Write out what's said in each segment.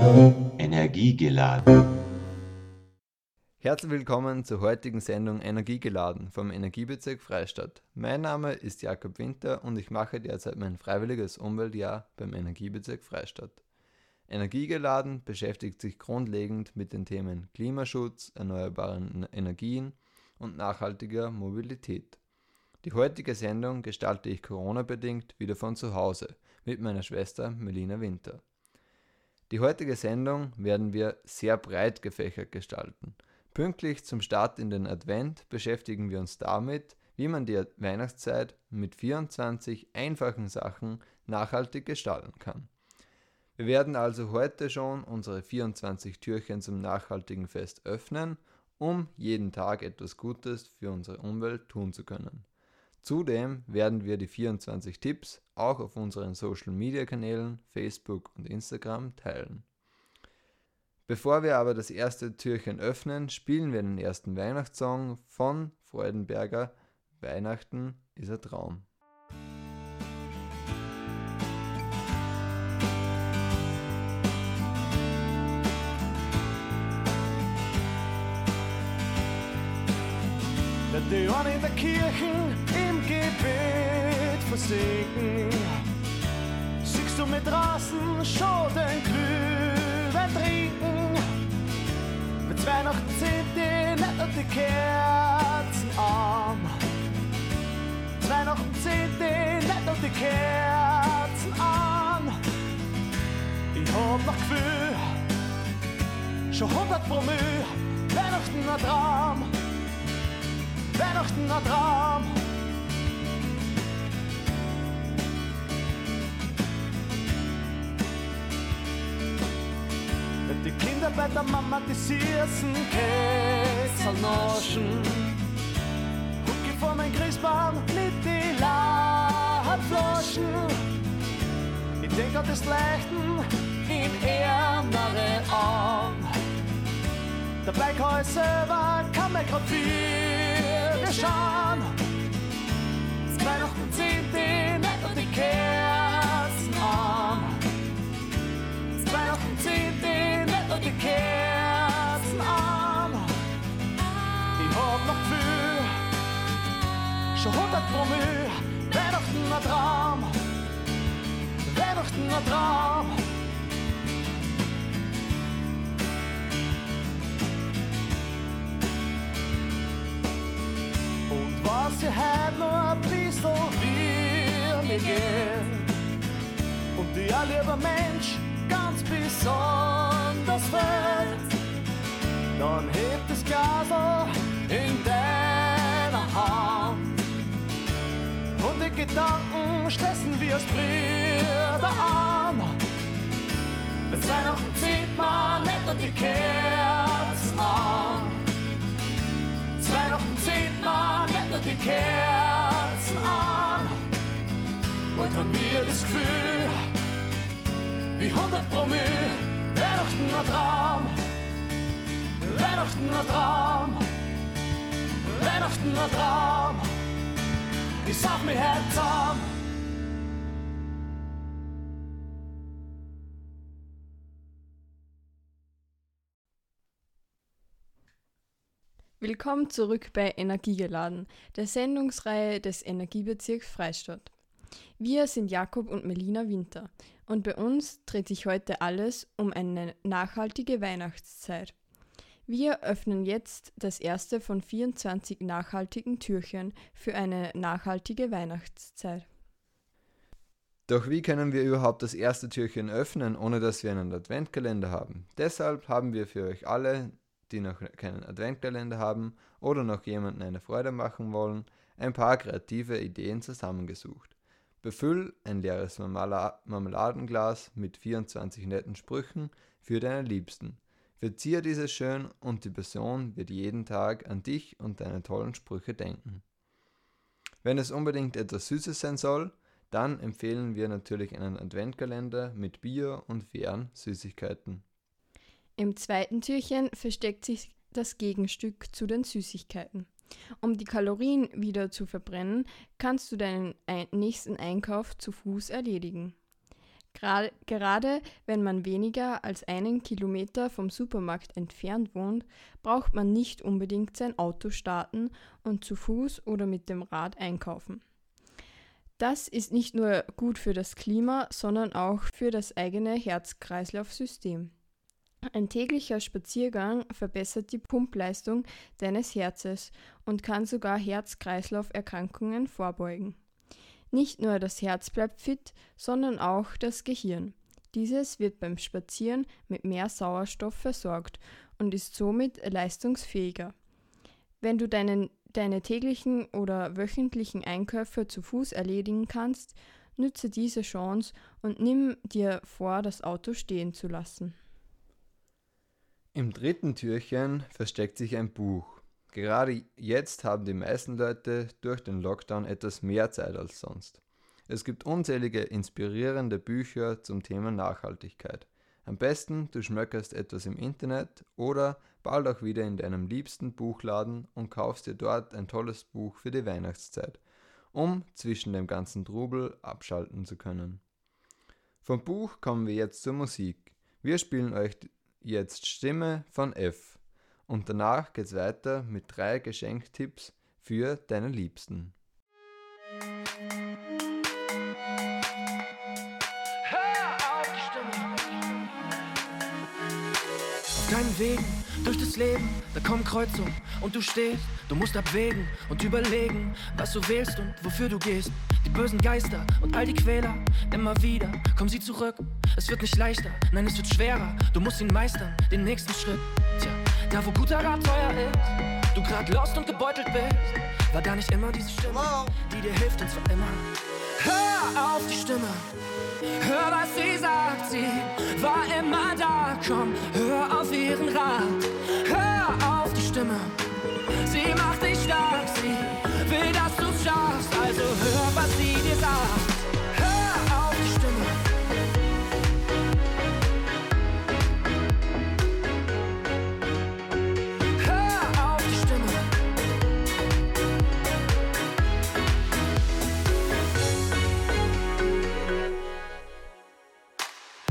Energiegeladen. Herzlich willkommen zur heutigen Sendung Energiegeladen vom Energiebezirk Freistadt. Mein Name ist Jakob Winter und ich mache derzeit mein freiwilliges Umweltjahr beim Energiebezirk Freistadt. Energiegeladen beschäftigt sich grundlegend mit den Themen Klimaschutz, erneuerbaren Energien und nachhaltiger Mobilität. Die heutige Sendung gestalte ich Corona-bedingt wieder von zu Hause mit meiner Schwester Melina Winter. Die heutige Sendung werden wir sehr breit gefächert gestalten. Pünktlich zum Start in den Advent beschäftigen wir uns damit, wie man die Weihnachtszeit mit 24 einfachen Sachen nachhaltig gestalten kann. Wir werden also heute schon unsere 24 Türchen zum nachhaltigen Fest öffnen, um jeden Tag etwas Gutes für unsere Umwelt tun zu können. Zudem werden wir die 24 Tipps auch auf unseren Social Media Kanälen Facebook und Instagram teilen. Bevor wir aber das erste Türchen öffnen, spielen wir den ersten Weihnachtssong von Freudenberger Weihnachten ist ein Traum. Ohren in der Kirche Gebet versinken. Siehst du mit draußen schon den Glühwein trinken? Mit Weihnachten sind die nicht und die Kerzen an. Weihnachten sind die nicht und die Kerzen an. Ich hab noch Gefühl, schon hundert Promille, Weihnachten ein Traum. Weihnachten ein Traum. Bei der Mama die süßen Kekse naschen, ich vor mein Christbaum mit die Flaschen. Ich denk an das Leuchten in ärmere Arm. Kann ich selber, kann mir grad viel geschauen. Das Weihnachten sind die nicht und die Kerzen an. Weihnachten sind die Kerzen an. Ich hab noch Gefühl, schon hundert Promille. Weihnachten ein Traum, Weihnachten ein Traum. Und was ihr heute noch ein bisschen will mir gehen und dir, lieber Mensch, ganz besonders fällt, dann hebt das Glas in deiner Hand und die Gedanken stressen wir als Brüder an. Mit Weihnachten zieht man nicht und die Kerzen an. Zu Weihnachten zieht man nicht nur die Kerzen an. Und haben wir das Gefühl, wie 100 Promille, Weihnachten ein Traum. Weihnachten ein Traum. Weihnachten ein Traum. Ich sag mir Herz an. Willkommen zurück bei Energiegeladen, der Sendungsreihe des Energiebezirks Freistadt. Wir sind Jakob und Melina Winter und bei uns dreht sich heute alles um eine nachhaltige Weihnachtszeit. Wir öffnen jetzt das erste von 24 nachhaltigen Türchen für eine nachhaltige Weihnachtszeit. Doch wie können wir überhaupt das erste Türchen öffnen, ohne dass wir einen Adventkalender haben? Deshalb haben wir für euch alle, die noch keinen Adventkalender haben oder noch jemanden eine Freude machen wollen, ein paar kreative Ideen zusammengesucht. Befüll ein leeres Marmela Marmeladenglas mit 24 netten Sprüchen für deine Liebsten. Verzier dieses schön und die Person wird jeden Tag an dich und deine tollen Sprüche denken. Wenn es unbedingt etwas Süßes sein soll, dann empfehlen wir natürlich einen Adventkalender mit Bio- und fairen Süßigkeiten. Im zweiten Türchen versteckt sich das Gegenstück zu den Süßigkeiten. Um die Kalorien wieder zu verbrennen, kannst du deinen ein nächsten Einkauf zu Fuß erledigen. Gerade wenn man weniger als einen Kilometer vom Supermarkt entfernt wohnt, braucht man nicht unbedingt sein Auto starten und zu Fuß oder mit dem Rad einkaufen. Das ist nicht nur gut für das Klima, sondern auch für das eigene Herz-Kreislauf-System. Ein täglicher Spaziergang verbessert die Pumpleistung deines Herzes und kann sogar Herz-Kreislauf-Erkrankungen vorbeugen. Nicht nur das Herz bleibt fit, sondern auch das Gehirn. Dieses wird beim Spazieren mit mehr Sauerstoff versorgt und ist somit leistungsfähiger. Wenn du deinen, deine täglichen oder wöchentlichen Einkäufe zu Fuß erledigen kannst, nütze diese Chance und nimm dir vor, das Auto stehen zu lassen. Im dritten Türchen versteckt sich ein Buch. Gerade jetzt haben die meisten Leute durch den Lockdown etwas mehr Zeit als sonst. Es gibt unzählige inspirierende Bücher zum Thema Nachhaltigkeit. Am besten du schmöckerst etwas im Internet oder bald auch wieder in deinem liebsten Buchladen und kaufst dir dort ein tolles Buch für die Weihnachtszeit, um zwischen dem ganzen Trubel abschalten zu können. Vom Buch kommen wir jetzt zur Musik. Wir spielen euch jetzt Stimme von F. Und danach geht's weiter mit drei Geschenktipps für deine Liebsten. Auf deinen Wegen durch das Leben, da kommen Kreuzungen und du stehst, du musst abwägen und überlegen, was du wählst und wofür du gehst. Die bösen Geister und all die Quäler, immer wieder kommen sie zurück. Es wird nicht leichter, nein, es wird schwerer. Du musst ihn meistern, den nächsten Schritt. Tja, da wo guter Rat teuer ist, du grad lost und gebeutelt bist, war da nicht immer diese Stimme, die dir hilft und zwar immer. Hör auf die Stimme, hör was sie sagt, sie war immer da, komm, hör auf ihren Rat. Hör auf die Stimme,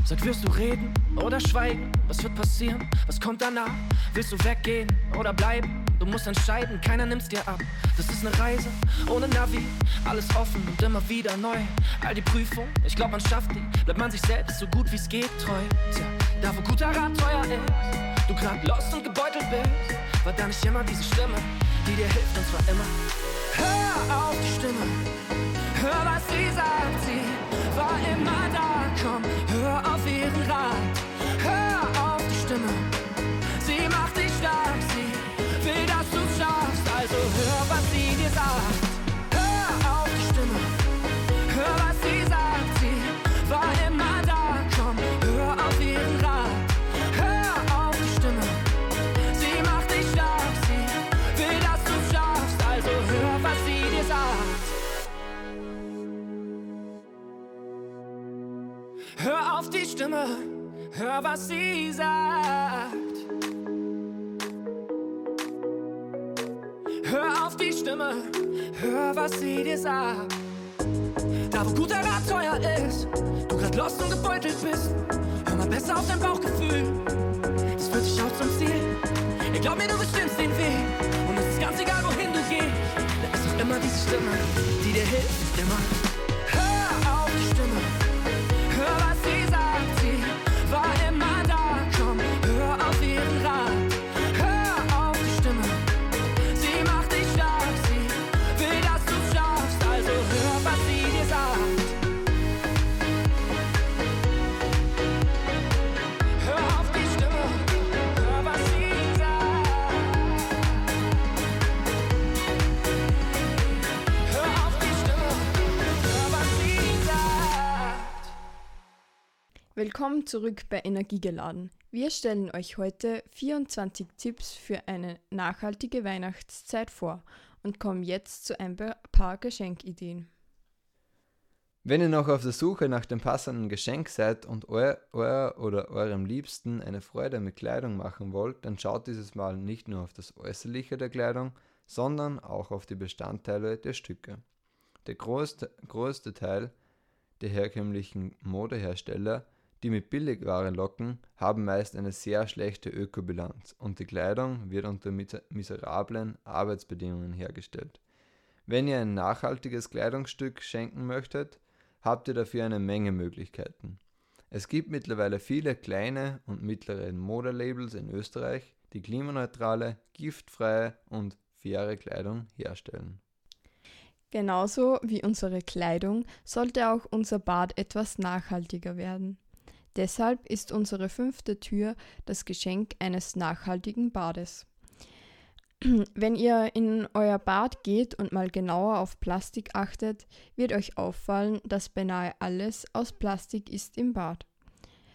Sag, wirst du reden oder schweigen? Was wird passieren? Was kommt danach? Willst du weggehen oder bleiben? Du musst entscheiden, keiner nimmt's dir ab. Das ist eine Reise ohne Navi, alles offen und immer wieder neu. All die Prüfungen, ich glaub, man schafft die. Bleibt man sich selbst so gut wie's geht treu. Tja, da wo guter Rat teuer ist, du grad lost und gebeutelt bist, war da nicht immer diese Stimme, die dir hilft und zwar immer. Hör auf die Stimme, hör was sie sagt, sie Stimme, hör, was sie sagt. Hör auf die Stimme, hör, was sie dir sagt. Da wo guter Rat teuer ist, du grad lost und gebeutelt bist, hör mal besser auf dein Bauchgefühl. Das führt dich auch zum Ziel. Ich glaub mir, du bestimmst den Weg. Und es ist ganz egal, wohin du gehst. Da ist doch immer diese Stimme, die dir hilft, immer. Willkommen zurück bei Energiegeladen. Wir stellen euch heute 24 Tipps für eine nachhaltige Weihnachtszeit vor und kommen jetzt zu ein paar Geschenkideen. Wenn ihr noch auf der Suche nach dem passenden Geschenk seid und euer, euer oder eurem Liebsten eine Freude mit Kleidung machen wollt, dann schaut dieses Mal nicht nur auf das Äußerliche der Kleidung, sondern auch auf die Bestandteile der Stücke. Der größte, größte Teil der herkömmlichen Modehersteller, die mit Billigware locken, haben meist eine sehr schlechte Ökobilanz und die Kleidung wird unter miserablen Arbeitsbedingungen hergestellt. Wenn ihr ein nachhaltiges Kleidungsstück schenken möchtet, habt ihr dafür eine Menge Möglichkeiten. Es gibt mittlerweile viele kleine und mittlere Modelabels in Österreich, die klimaneutrale, giftfreie und faire Kleidung herstellen. Genauso wie unsere Kleidung sollte auch unser Bad etwas nachhaltiger werden. Deshalb ist unsere fünfte Tür das Geschenk eines nachhaltigen Bades. Wenn ihr in euer Bad geht und mal genauer auf Plastik achtet, wird euch auffallen, dass beinahe alles aus Plastik ist im Bad.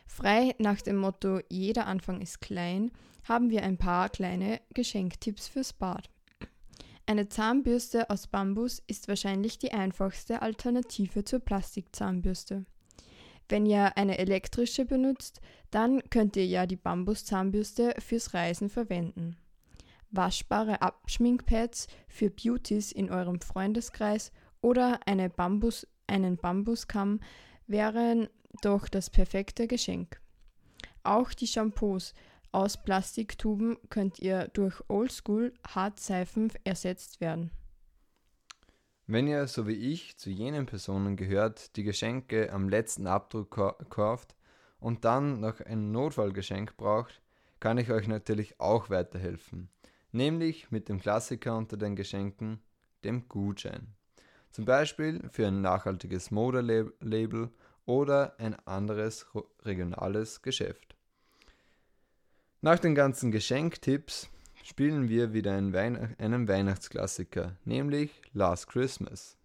Frei nach dem Motto Jeder Anfang ist klein haben wir ein paar kleine Geschenktipps fürs Bad. Eine Zahnbürste aus Bambus ist wahrscheinlich die einfachste Alternative zur Plastikzahnbürste. Wenn ihr eine elektrische benutzt, dann könnt ihr ja die Bambuszahnbürste fürs Reisen verwenden. Waschbare Abschminkpads für Beauties in eurem Freundeskreis oder eine Bambus, einen Bambuskamm wären doch das perfekte Geschenk. Auch die Shampoos aus Plastiktuben könnt ihr durch Oldschool Hartseifen ersetzt werden. Wenn ihr, so wie ich, zu jenen Personen gehört, die Geschenke am letzten Abdruck kauft und dann noch ein Notfallgeschenk braucht, kann ich euch natürlich auch weiterhelfen. Nämlich mit dem Klassiker unter den Geschenken, dem Gutschein. Zum Beispiel für ein nachhaltiges Modelabel oder ein anderes regionales Geschäft. Nach den ganzen Geschenktipps spielen wir wieder einen, Weihn einen Weihnachtsklassiker, nämlich Last Christmas.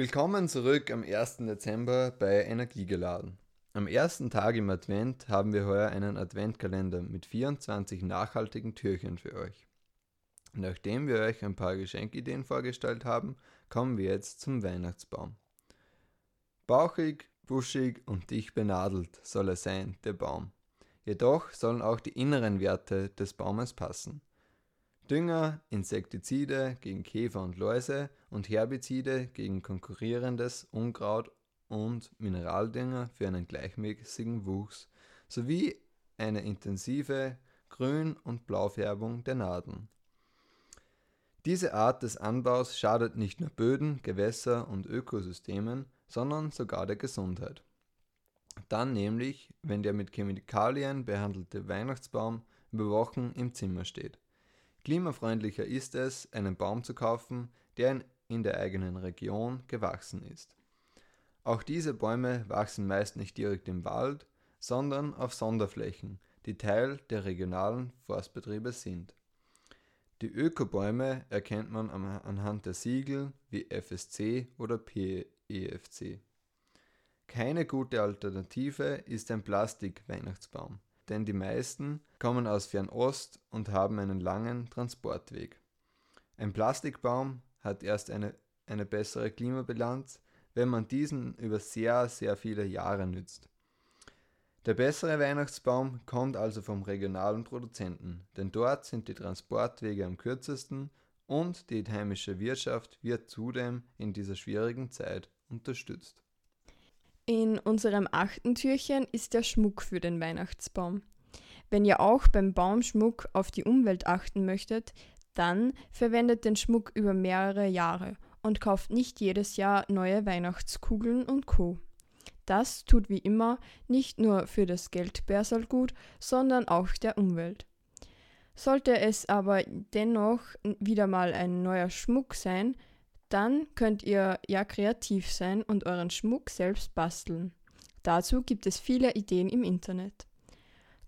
Willkommen zurück am 1. Dezember bei Energiegeladen. Am ersten Tag im Advent haben wir heuer einen Adventkalender mit 24 nachhaltigen Türchen für euch. Nachdem wir euch ein paar Geschenkideen vorgestellt haben, kommen wir jetzt zum Weihnachtsbaum. Bauchig, buschig und dicht benadelt soll er sein, der Baum. Jedoch sollen auch die inneren Werte des Baumes passen. Dünger, Insektizide gegen Käfer und Läuse und Herbizide gegen konkurrierendes Unkraut und Mineraldünger für einen gleichmäßigen Wuchs sowie eine intensive Grün- und Blaufärbung der Nadeln. Diese Art des Anbaus schadet nicht nur Böden, Gewässer und Ökosystemen, sondern sogar der Gesundheit. Dann nämlich, wenn der mit Chemikalien behandelte Weihnachtsbaum über Wochen im Zimmer steht. Klimafreundlicher ist es, einen Baum zu kaufen, der in der eigenen Region gewachsen ist. Auch diese Bäume wachsen meist nicht direkt im Wald, sondern auf Sonderflächen, die Teil der regionalen Forstbetriebe sind. Die Ökobäume erkennt man anhand der Siegel wie FSC oder PEFC. Keine gute Alternative ist ein Plastik-Weihnachtsbaum denn die meisten kommen aus Fernost und haben einen langen Transportweg. Ein Plastikbaum hat erst eine, eine bessere Klimabilanz, wenn man diesen über sehr, sehr viele Jahre nützt. Der bessere Weihnachtsbaum kommt also vom regionalen Produzenten, denn dort sind die Transportwege am kürzesten und die heimische Wirtschaft wird zudem in dieser schwierigen Zeit unterstützt. In unserem achten Türchen ist der Schmuck für den Weihnachtsbaum. Wenn ihr auch beim Baumschmuck auf die Umwelt achten möchtet, dann verwendet den Schmuck über mehrere Jahre und kauft nicht jedes Jahr neue Weihnachtskugeln und Co. Das tut wie immer nicht nur für das Geldbörsel gut, sondern auch der Umwelt. Sollte es aber dennoch wieder mal ein neuer Schmuck sein, dann könnt ihr ja kreativ sein und euren Schmuck selbst basteln. Dazu gibt es viele Ideen im Internet.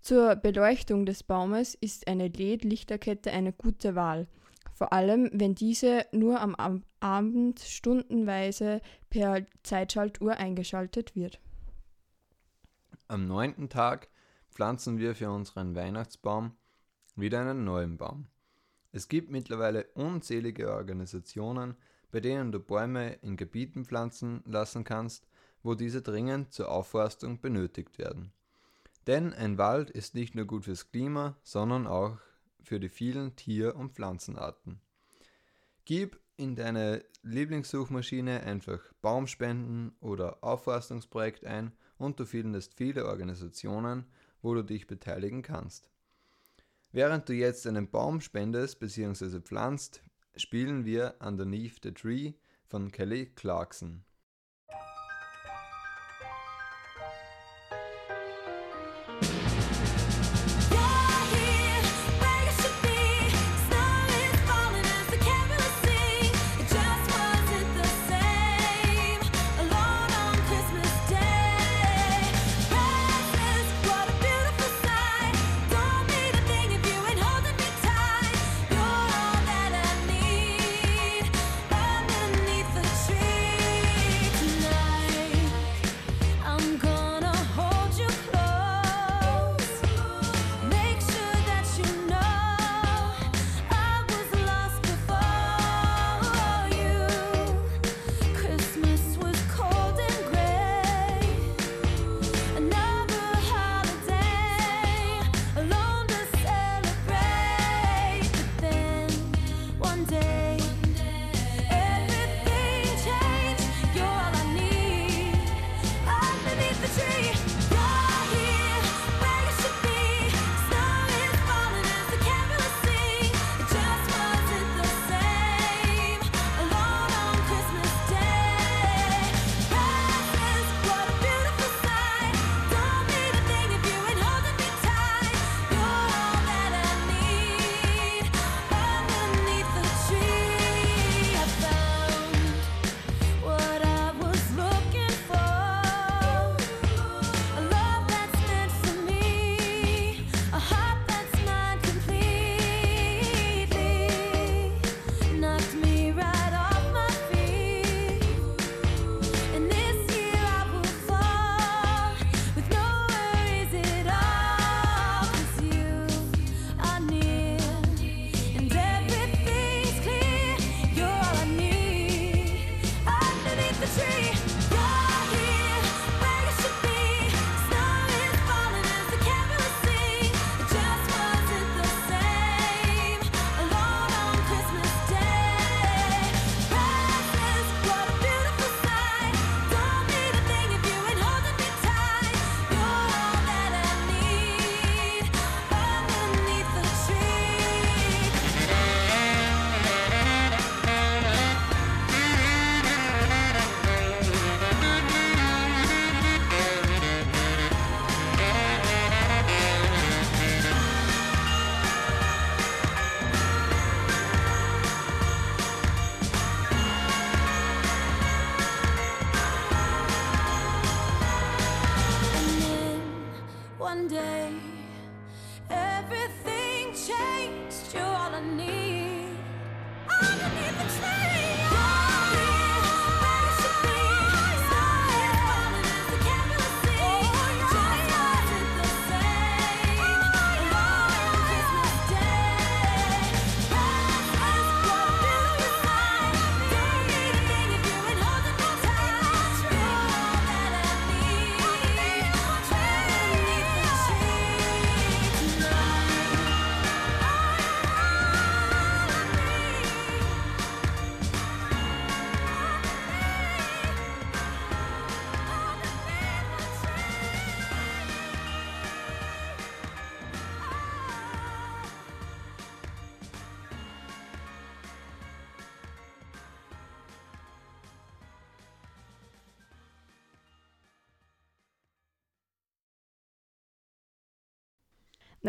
Zur Beleuchtung des Baumes ist eine LED-Lichterkette eine gute Wahl, vor allem wenn diese nur am Abend stundenweise per Zeitschaltuhr eingeschaltet wird. Am neunten Tag pflanzen wir für unseren Weihnachtsbaum wieder einen neuen Baum. Es gibt mittlerweile unzählige Organisationen, bei denen du Bäume in Gebieten pflanzen lassen kannst, wo diese dringend zur Aufforstung benötigt werden. Denn ein Wald ist nicht nur gut fürs Klima, sondern auch für die vielen Tier- und Pflanzenarten. Gib in deine Lieblingssuchmaschine einfach Baumspenden oder Aufforstungsprojekt ein und du findest viele Organisationen, wo du dich beteiligen kannst. Während du jetzt einen Baum spendest bzw. pflanzt, spielen wir Underneath the Tree von Kelly Clarkson.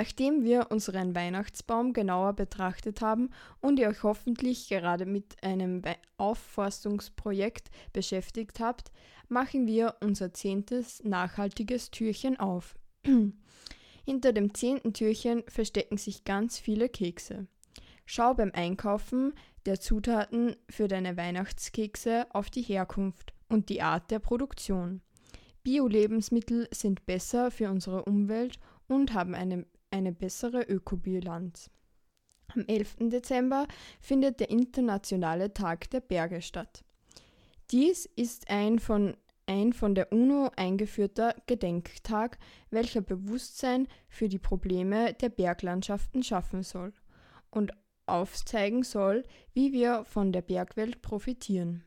Nachdem wir unseren Weihnachtsbaum genauer betrachtet haben und ihr euch hoffentlich gerade mit einem Aufforstungsprojekt beschäftigt habt, machen wir unser zehntes nachhaltiges Türchen auf. Hinter dem zehnten Türchen verstecken sich ganz viele Kekse. Schau beim Einkaufen der Zutaten für deine Weihnachtskekse auf die Herkunft und die Art der Produktion. Bio-Lebensmittel sind besser für unsere Umwelt und haben eine eine bessere Ökobilanz. Am 11. Dezember findet der Internationale Tag der Berge statt. Dies ist ein von, ein von der UNO eingeführter Gedenktag, welcher Bewusstsein für die Probleme der Berglandschaften schaffen soll und aufzeigen soll, wie wir von der Bergwelt profitieren.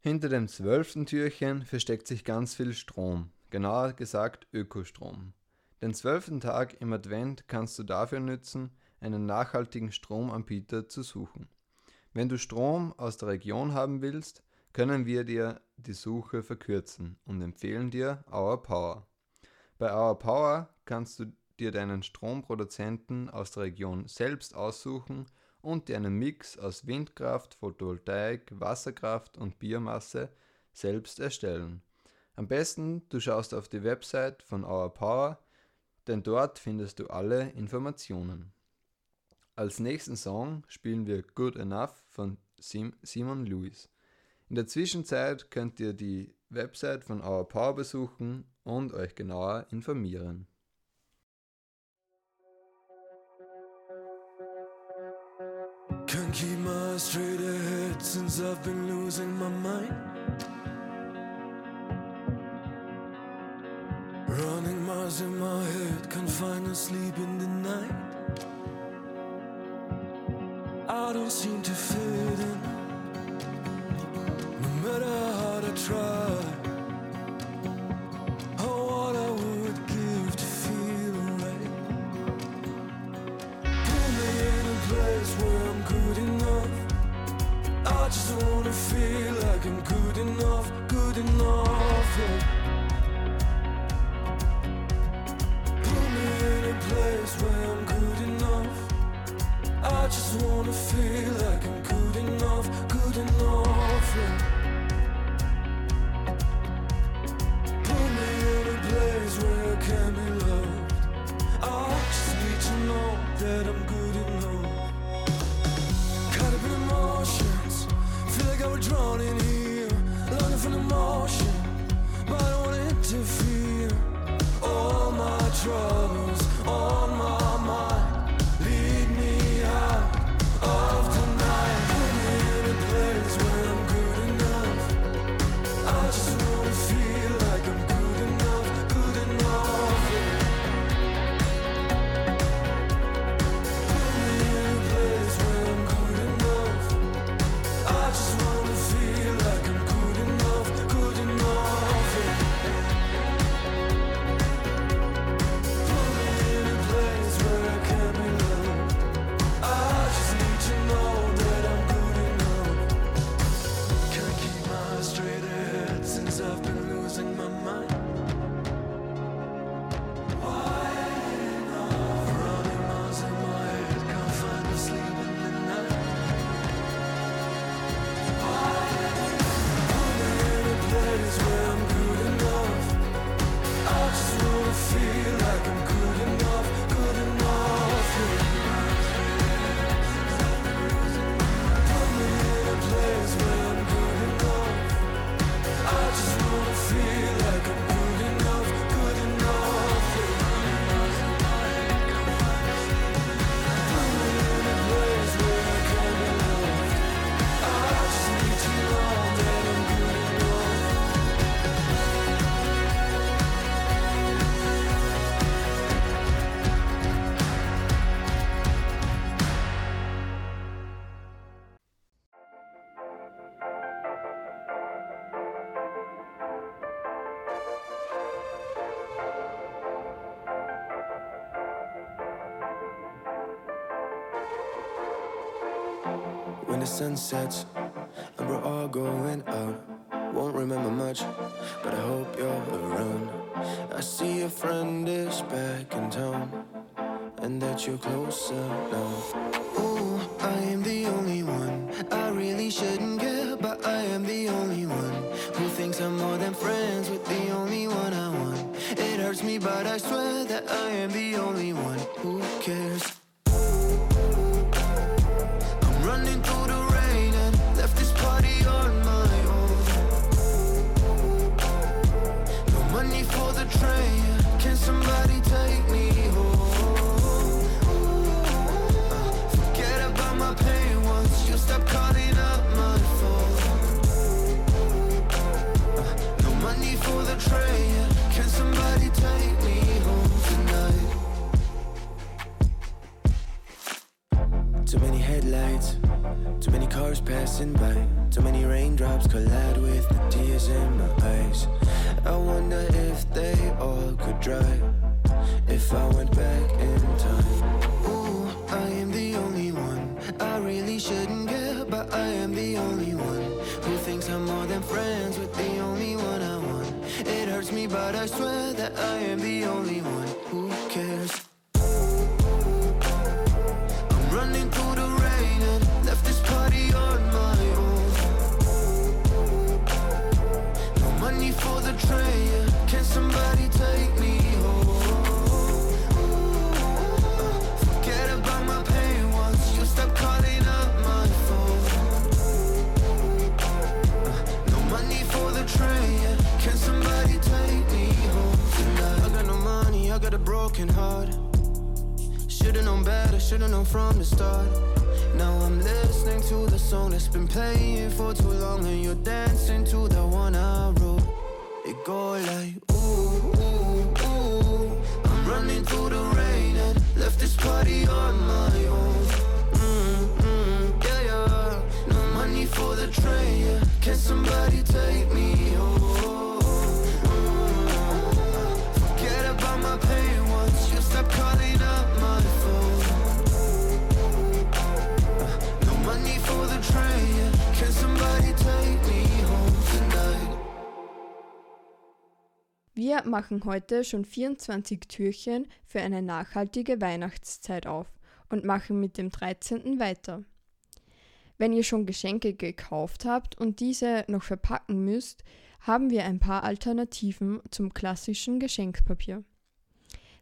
Hinter dem zwölften Türchen versteckt sich ganz viel Strom, genauer gesagt Ökostrom. Den zwölften Tag im Advent kannst du dafür nützen, einen nachhaltigen Stromanbieter zu suchen. Wenn du Strom aus der Region haben willst, können wir dir die Suche verkürzen und empfehlen dir Our Power. Bei Our Power kannst du dir deinen Stromproduzenten aus der Region selbst aussuchen und dir einen Mix aus Windkraft, Photovoltaik, Wasserkraft und Biomasse selbst erstellen. Am besten du schaust auf die Website von Our Power denn dort findest du alle Informationen. Als nächsten Song spielen wir Good Enough von Sim Simon Lewis. In der Zwischenzeit könnt ihr die Website von Our Power besuchen und euch genauer informieren. Can't keep my straight ahead since I've been losing my mind. Running miles in my head, can't find no sleep in the night. I don't seem to fit in, running here, longing for the motion, but I don't want to interfere. All my troubles. The sun sets and we're all going out. Won't remember much, but I hope you're around. I see a friend is back in town, and that you're closer now. Ooh, I am the only one. I really shouldn't care, but I am the only one who thinks I'm more than friends with the only one I want. It hurts me, but I swear that I am the only one who cares. Collide with the tears in my eyes. I wonder if they all could dry if I went back in time. Ooh, I am the only one. I really shouldn't care, but I am the only one who thinks I'm more than friends with the only one I want. It hurts me, but I swear that I am the only should've known from the start. Now I'm listening to the song that's been playing for too long, and you're dancing to the one I wrote. It go like ooh ooh ooh. I'm running through the rain and left this party on my own. Mm, mm, yeah yeah. No money for the train. Yeah. Can somebody take me home? Mm, Forget about my pain once you stop calling up Wir machen heute schon 24 Türchen für eine nachhaltige Weihnachtszeit auf und machen mit dem 13. weiter. Wenn ihr schon Geschenke gekauft habt und diese noch verpacken müsst, haben wir ein paar Alternativen zum klassischen Geschenkpapier.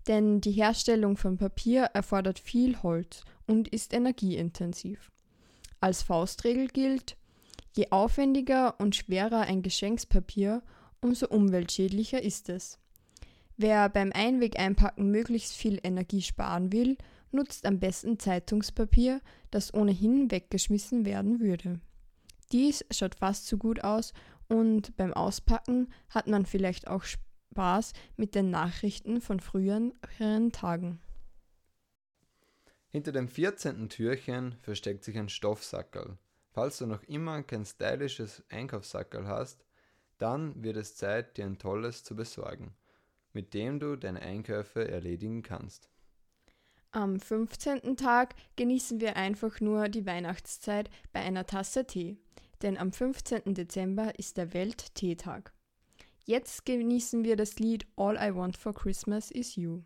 Denn die Herstellung von Papier erfordert viel Holz und ist energieintensiv. Als Faustregel gilt, je aufwendiger und schwerer ein Geschenkspapier, umso umweltschädlicher ist es. Wer beim Einwegeinpacken möglichst viel Energie sparen will, nutzt am besten Zeitungspapier, das ohnehin weggeschmissen werden würde. Dies schaut fast so gut aus und beim Auspacken hat man vielleicht auch Spaß mit den Nachrichten von früheren Tagen. Hinter dem 14. Türchen versteckt sich ein Stoffsackerl. Falls du noch immer kein stylisches Einkaufssackerl hast, dann wird es Zeit, dir ein tolles zu besorgen, mit dem du deine Einkäufe erledigen kannst. Am 15. Tag genießen wir einfach nur die Weihnachtszeit bei einer Tasse Tee, denn am 15. Dezember ist der Weltteetag. Jetzt genießen wir das Lied All I Want for Christmas is You.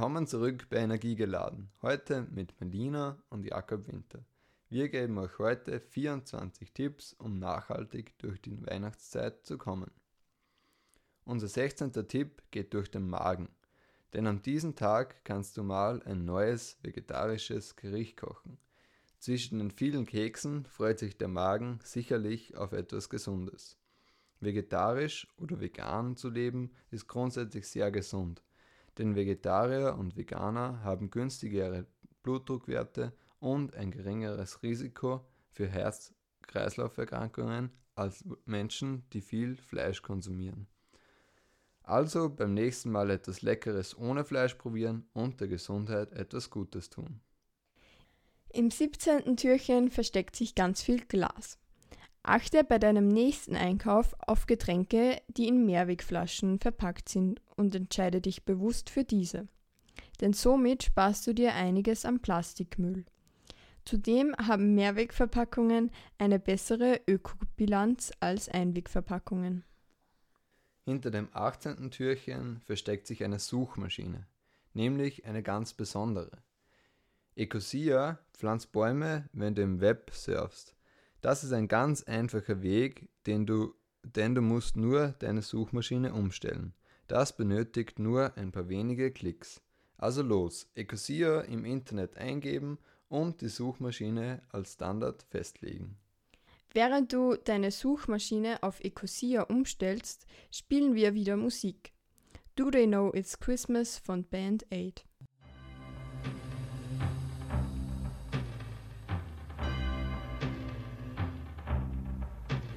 Willkommen zurück bei Energiegeladen. Heute mit Melina und Jakob Winter. Wir geben euch heute 24 Tipps, um nachhaltig durch die Weihnachtszeit zu kommen. Unser 16. Tipp geht durch den Magen. Denn an diesem Tag kannst du mal ein neues vegetarisches Gericht kochen. Zwischen den vielen Keksen freut sich der Magen sicherlich auf etwas Gesundes. Vegetarisch oder vegan zu leben ist grundsätzlich sehr gesund denn Vegetarier und Veganer haben günstigere Blutdruckwerte und ein geringeres Risiko für Herz-Kreislauf-Erkrankungen als Menschen, die viel Fleisch konsumieren. Also beim nächsten Mal etwas Leckeres ohne Fleisch probieren und der Gesundheit etwas Gutes tun. Im 17. Türchen versteckt sich ganz viel Glas. Achte bei deinem nächsten Einkauf auf Getränke, die in Mehrwegflaschen verpackt sind und entscheide dich bewusst für diese. Denn somit sparst du dir einiges an Plastikmüll. Zudem haben Mehrwegverpackungen eine bessere Ökobilanz als Einwegverpackungen. Hinter dem 18. Türchen versteckt sich eine Suchmaschine, nämlich eine ganz besondere. Ecosia pflanzt Bäume, wenn du im Web surfst. Das ist ein ganz einfacher Weg, den du, denn du musst nur deine Suchmaschine umstellen. Das benötigt nur ein paar wenige Klicks. Also los, Ecosia im Internet eingeben und die Suchmaschine als Standard festlegen. Während du deine Suchmaschine auf Ecosia umstellst, spielen wir wieder Musik. Do They Know It's Christmas von Band 8.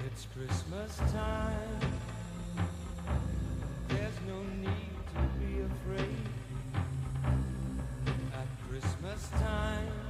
It's Christmas time. Christmas time,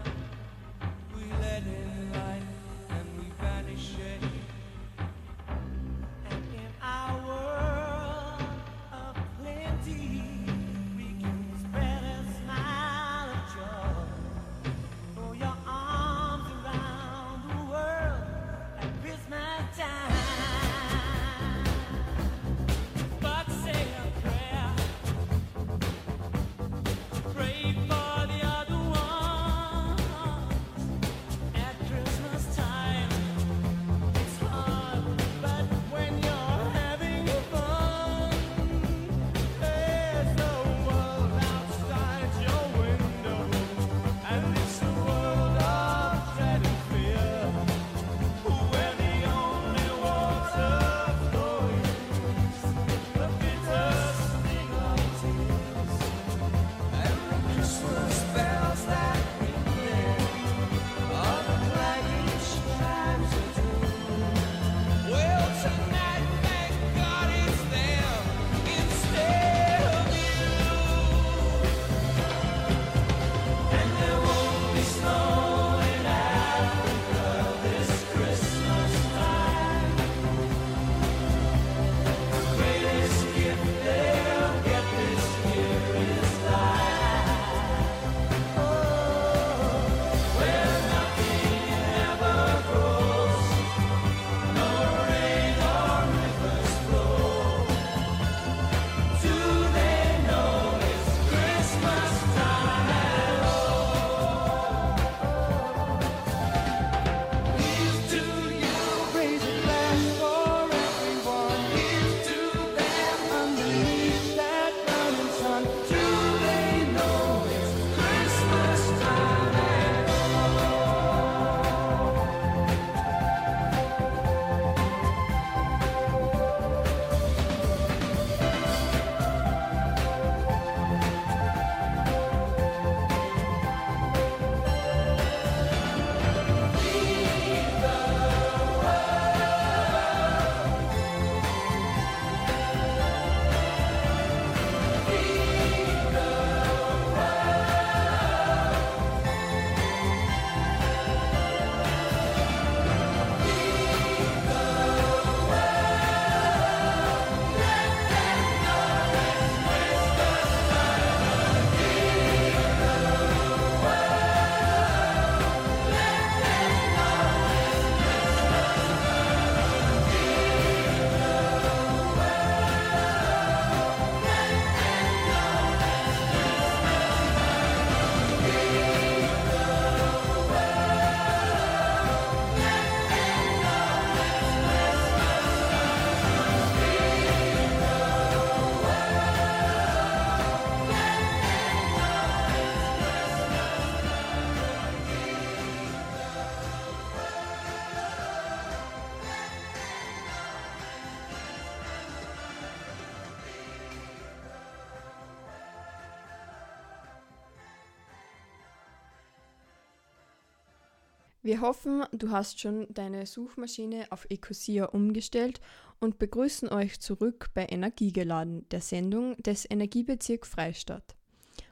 Wir hoffen, du hast schon deine Suchmaschine auf Ecosia umgestellt und begrüßen euch zurück bei Energiegeladen, der Sendung des Energiebezirk Freistadt.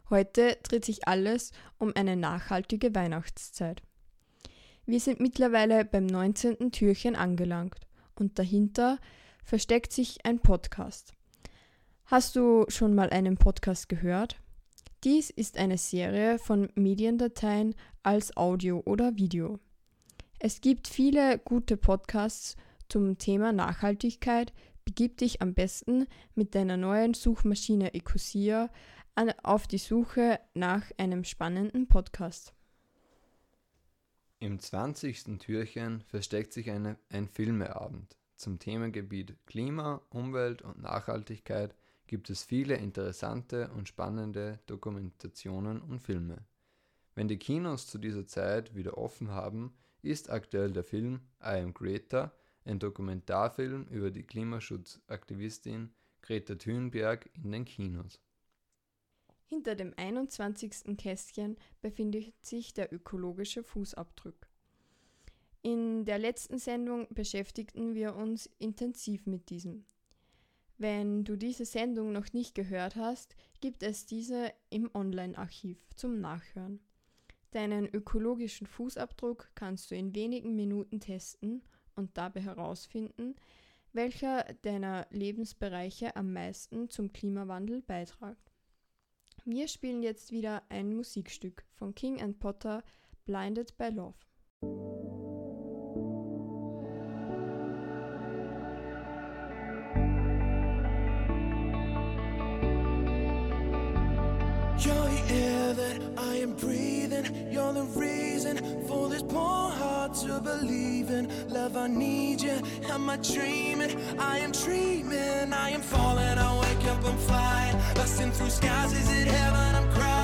Heute dreht sich alles um eine nachhaltige Weihnachtszeit. Wir sind mittlerweile beim 19. Türchen angelangt und dahinter versteckt sich ein Podcast. Hast du schon mal einen Podcast gehört? Dies ist eine Serie von Mediendateien als Audio oder Video. Es gibt viele gute Podcasts zum Thema Nachhaltigkeit. Begib dich am besten mit deiner neuen Suchmaschine Ecosia auf die Suche nach einem spannenden Podcast. Im 20. Türchen versteckt sich eine, ein Filmeabend. Zum Themengebiet Klima, Umwelt und Nachhaltigkeit gibt es viele interessante und spannende Dokumentationen und Filme. Wenn die Kinos zu dieser Zeit wieder offen haben, ist aktuell der Film I Am Greta, ein Dokumentarfilm über die Klimaschutzaktivistin Greta Thunberg in den Kinos. Hinter dem 21. Kästchen befindet sich der ökologische Fußabdruck. In der letzten Sendung beschäftigten wir uns intensiv mit diesem. Wenn du diese Sendung noch nicht gehört hast, gibt es diese im Online-Archiv zum Nachhören. Deinen ökologischen Fußabdruck kannst du in wenigen Minuten testen und dabei herausfinden, welcher deiner Lebensbereiche am meisten zum Klimawandel beitragt. Wir spielen jetzt wieder ein Musikstück von King and Potter, Blinded by Love. You're the reason for this poor heart to believe in. Love, I need you. Am I dreaming? I am dreaming. I am falling. I wake up, I'm flying. Busting through skies. Is it heaven? I'm crying.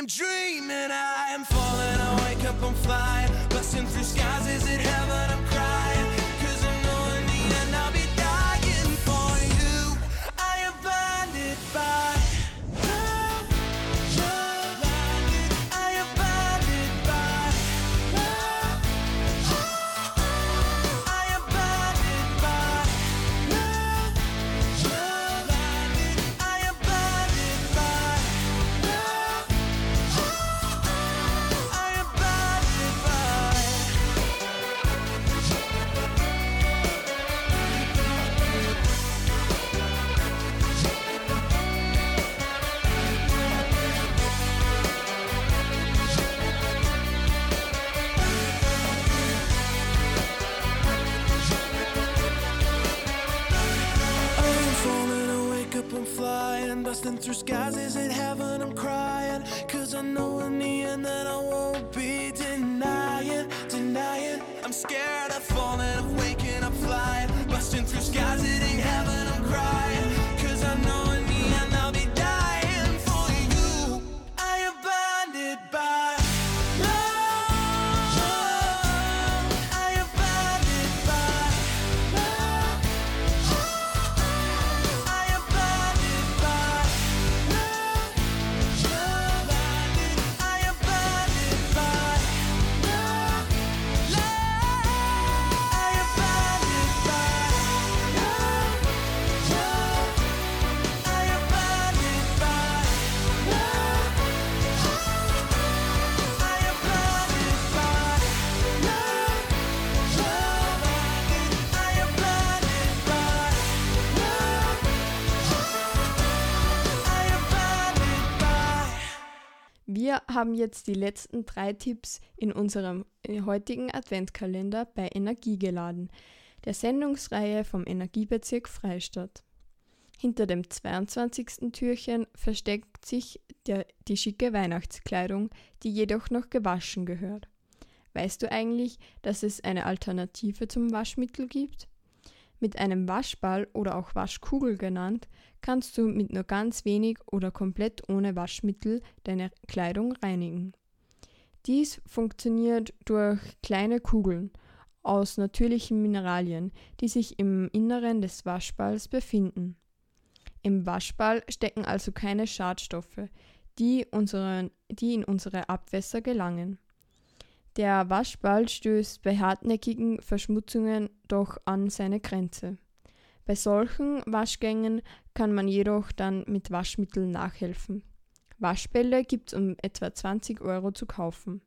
Am dreaming. I am falling. I wake up, I'm flying, busting through skies. Is it heaven? I'm haben jetzt die letzten drei Tipps in unserem äh, heutigen Adventkalender bei Energie geladen, der Sendungsreihe vom Energiebezirk Freistadt. Hinter dem 22. Türchen versteckt sich der, die schicke Weihnachtskleidung, die jedoch noch gewaschen gehört. Weißt du eigentlich, dass es eine Alternative zum Waschmittel gibt? Mit einem Waschball oder auch Waschkugel genannt, kannst du mit nur ganz wenig oder komplett ohne Waschmittel deine Kleidung reinigen. Dies funktioniert durch kleine Kugeln aus natürlichen Mineralien, die sich im Inneren des Waschballs befinden. Im Waschball stecken also keine Schadstoffe, die, unseren, die in unsere Abwässer gelangen. Der Waschball stößt bei hartnäckigen Verschmutzungen doch an seine Grenze. Bei solchen Waschgängen kann man jedoch dann mit Waschmitteln nachhelfen. Waschbälle gibt es um etwa 20 Euro zu kaufen.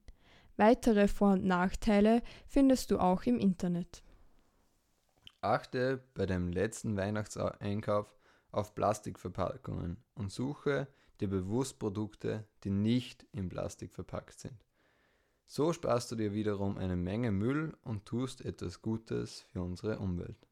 Weitere Vor- und Nachteile findest du auch im Internet. Achte bei deinem letzten Weihnachtseinkauf auf Plastikverpackungen und suche dir bewusst Produkte, die nicht in Plastik verpackt sind. So sparst du dir wiederum eine Menge Müll und tust etwas Gutes für unsere Umwelt.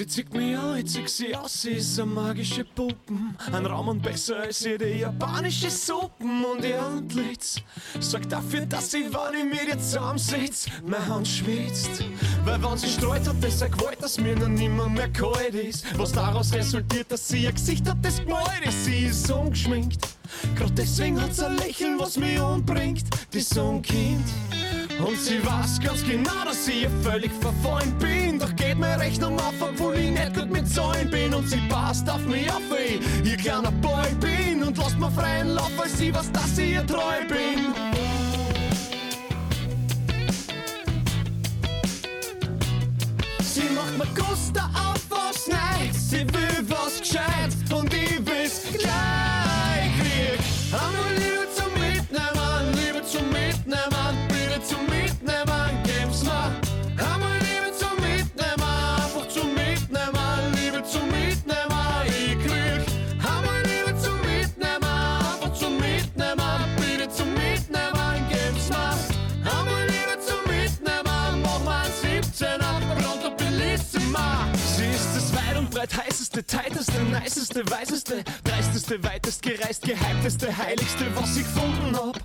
Sie zieht mich an, ich zieh sie aus, sie ist eine magische Puppen. Ein Raum und besser als jede japanische Suppen. Und ihr Antlitz sorgt dafür, dass sie, wenn ich mit ihr zusammensitz, meine Hand schwitzt. Weil wenn sie streut, hat das ein Gewalt, dass mir noch nimmer mehr kalt ist. Was daraus resultiert, dass sie ein Gesicht hat, das gemalt ist. Sie ist ungeschminkt. Grad deswegen hat sie ein Lächeln, was mich umbringt. Die so ein Kind. Und sie weiß ganz genau, dass ich ihr völlig verfallen bin. Doch geht mir Rechnung auf, obwohl ich nicht gut mit Zahlen bin. Und sie passt auf mich auf, weil ich ihr kleiner Boy bin. Und lasst mir freien Lauf, weil sie weiß, dass ich ihr treu bin. Sie macht mir Guster auf was Neues. Sie will was Gescheites und ich will's gleich niceste, weißeste, dreisteste, weitest gereist, gehypteste, heiligste, was ich gefunden hab.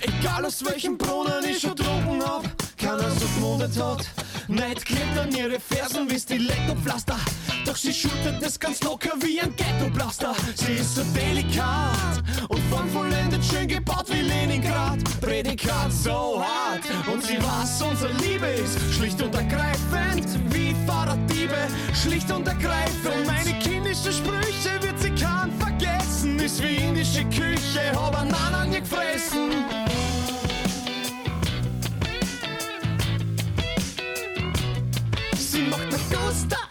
Egal aus welchem Brunnen ich schon trunken hab, keiner so gemundet hat. Neid klebt an ihre Fersen wie Stilettopflaster. Doch sie schultert es ganz locker wie ein Ghetto-Blaster. Sie ist so delikat und formvollendet schön gebaut wie Leningrad. Prädikat so hart und sie weiß, unsere Liebe ist schlicht und ergreifend wie Fahrraddiebe. Schlicht und ergreifend. Meine kindischen Sprüche wird sie kaum vergessen. Ist wie indische Küche, hab einen Nanan gefressen. Macht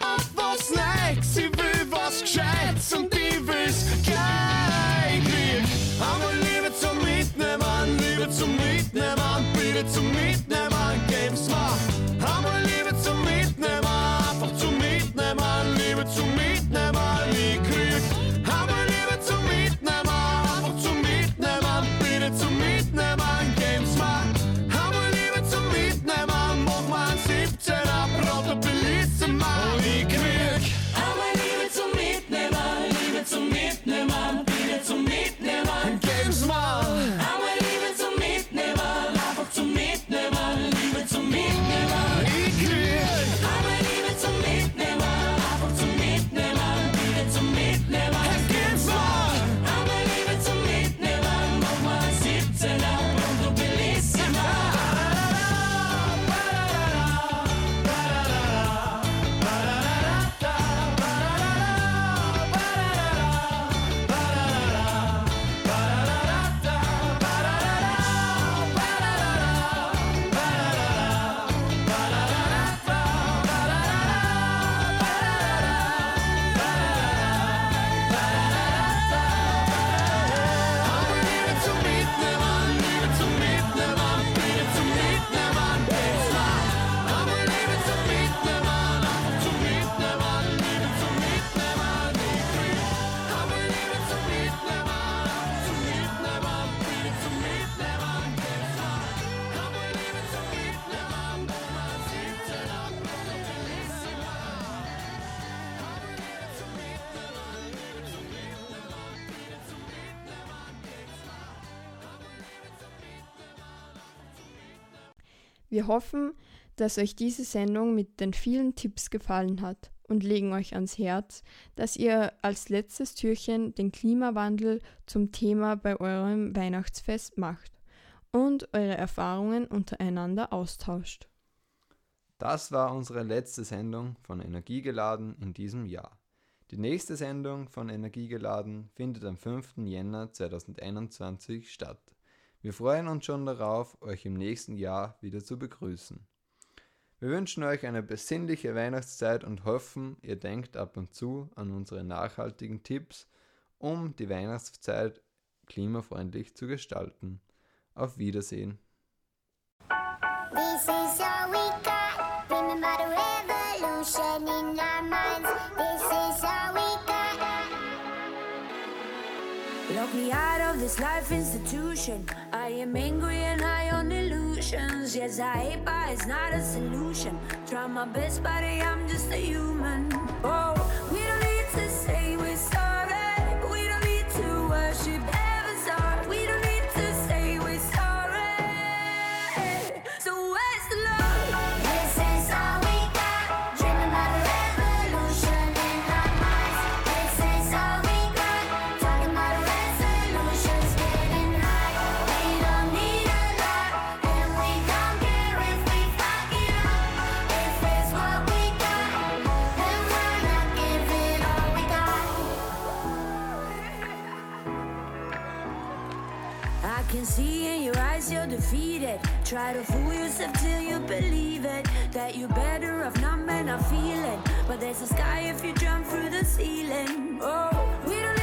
Wir hoffen, dass euch diese Sendung mit den vielen Tipps gefallen hat und legen euch ans Herz, dass ihr als letztes Türchen den Klimawandel zum Thema bei eurem Weihnachtsfest macht und eure Erfahrungen untereinander austauscht. Das war unsere letzte Sendung von Energiegeladen in diesem Jahr. Die nächste Sendung von Energiegeladen findet am 5. Jänner 2021 statt. Wir freuen uns schon darauf, euch im nächsten Jahr wieder zu begrüßen. Wir wünschen euch eine besinnliche Weihnachtszeit und hoffen, ihr denkt ab und zu an unsere nachhaltigen Tipps, um die Weihnachtszeit klimafreundlich zu gestalten. Auf Wiedersehen. This life institution. I am angry and high on illusions. Yes, I hate, but it's not a solution. Try my best, but I'm just a human. Oh, we don't need to say we're sorry. We don't need to worship Try to fool yourself till you believe it. That you're better off not men are feeling. But there's a sky if you jump through the ceiling. Oh, we don't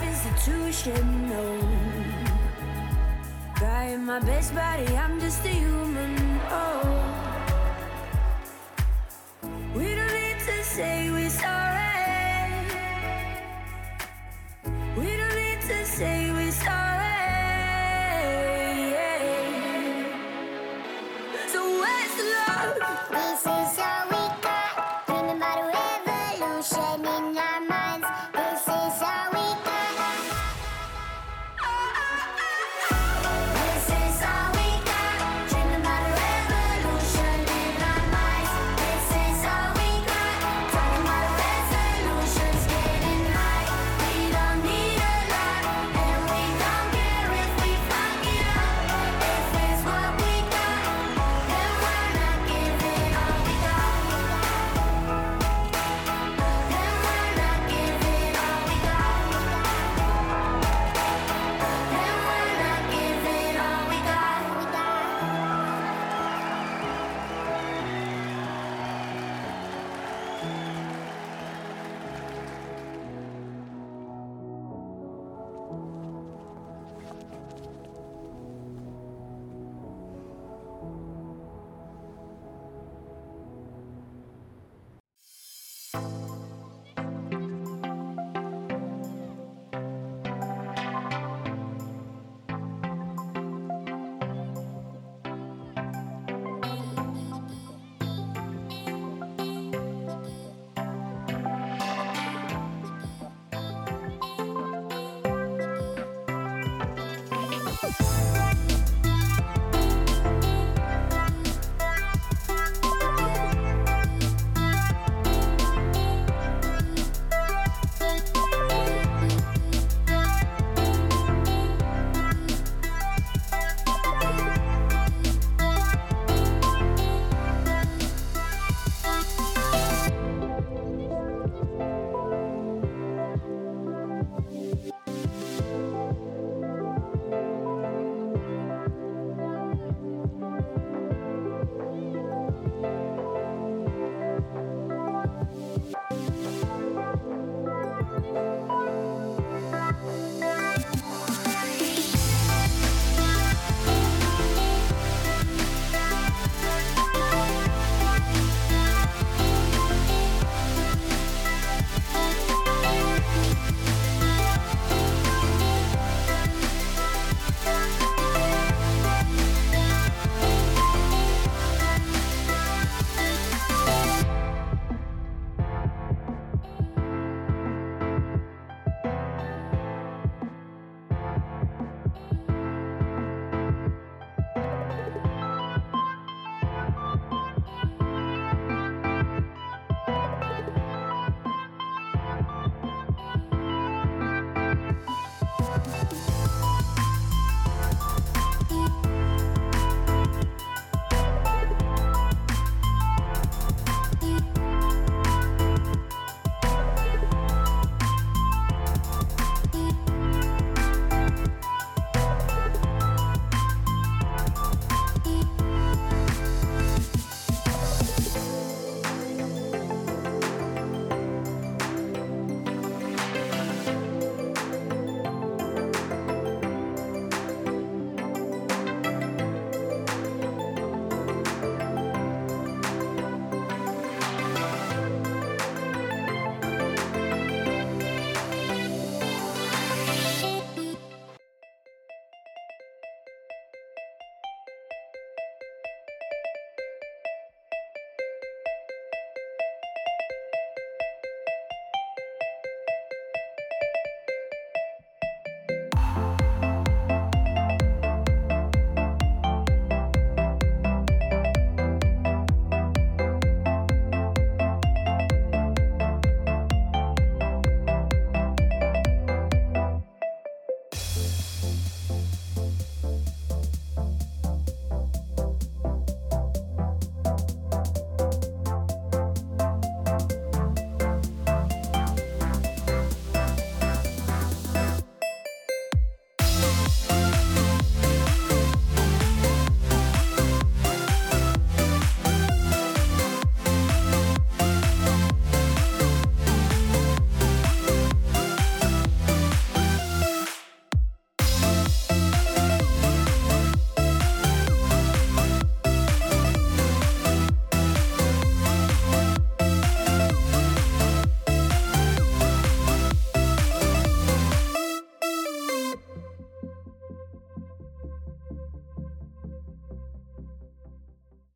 of this life institution, no. Trying my best, buddy, I'm just a human, oh. We don't need to say we're sorry. you